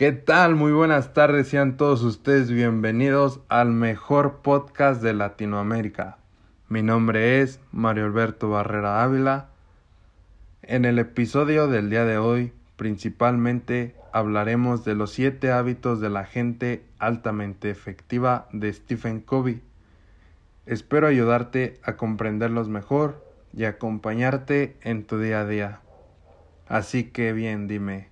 ¿Qué tal? Muy buenas tardes, sean todos ustedes bienvenidos al mejor podcast de Latinoamérica. Mi nombre es Mario Alberto Barrera Ávila. En el episodio del día de hoy, principalmente hablaremos de los siete hábitos de la gente altamente efectiva de Stephen Covey. Espero ayudarte a comprenderlos mejor y acompañarte en tu día a día. Así que bien, dime.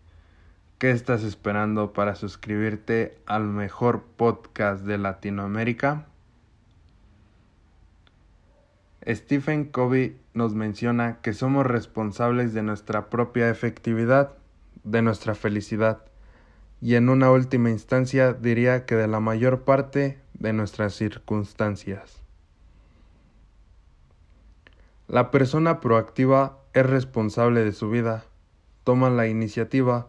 ¿Qué estás esperando para suscribirte al mejor podcast de Latinoamérica? Stephen Covey nos menciona que somos responsables de nuestra propia efectividad, de nuestra felicidad, y en una última instancia diría que de la mayor parte de nuestras circunstancias. La persona proactiva es responsable de su vida, toma la iniciativa,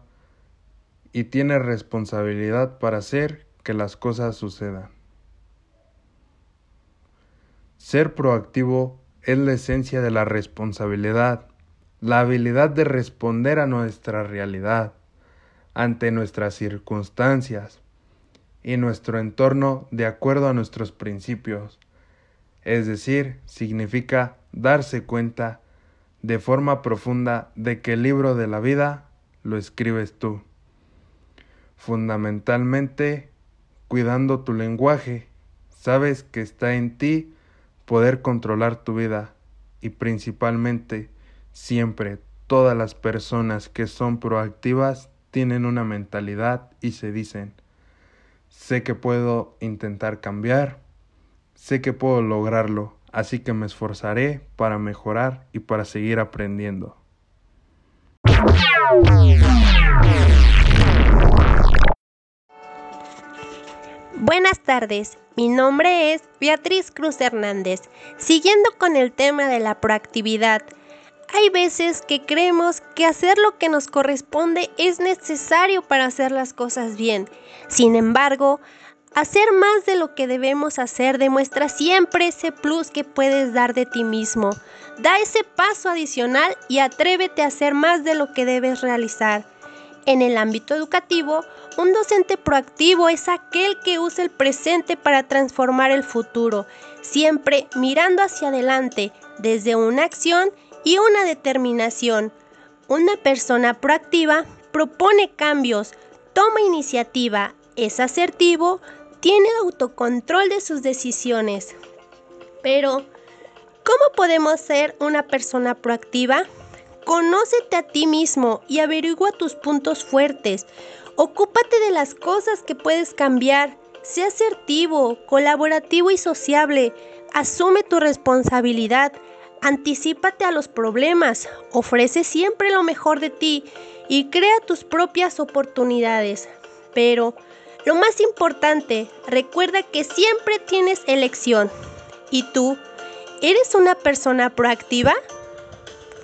y tiene responsabilidad para hacer que las cosas sucedan. Ser proactivo es la esencia de la responsabilidad, la habilidad de responder a nuestra realidad, ante nuestras circunstancias y nuestro entorno de acuerdo a nuestros principios. Es decir, significa darse cuenta de forma profunda de que el libro de la vida lo escribes tú fundamentalmente cuidando tu lenguaje. Sabes que está en ti poder controlar tu vida y principalmente siempre todas las personas que son proactivas tienen una mentalidad y se dicen, sé que puedo intentar cambiar, sé que puedo lograrlo, así que me esforzaré para mejorar y para seguir aprendiendo. Buenas tardes, mi nombre es Beatriz Cruz Hernández. Siguiendo con el tema de la proactividad, hay veces que creemos que hacer lo que nos corresponde es necesario para hacer las cosas bien. Sin embargo, hacer más de lo que debemos hacer demuestra siempre ese plus que puedes dar de ti mismo. Da ese paso adicional y atrévete a hacer más de lo que debes realizar. En el ámbito educativo, un docente proactivo es aquel que usa el presente para transformar el futuro, siempre mirando hacia adelante desde una acción y una determinación. Una persona proactiva propone cambios, toma iniciativa, es asertivo, tiene autocontrol de sus decisiones. Pero, ¿cómo podemos ser una persona proactiva? Conócete a ti mismo y averigua tus puntos fuertes. Ocúpate de las cosas que puedes cambiar. Sé asertivo, colaborativo y sociable. Asume tu responsabilidad. Anticípate a los problemas. Ofrece siempre lo mejor de ti y crea tus propias oportunidades. Pero, lo más importante, recuerda que siempre tienes elección. ¿Y tú? ¿Eres una persona proactiva?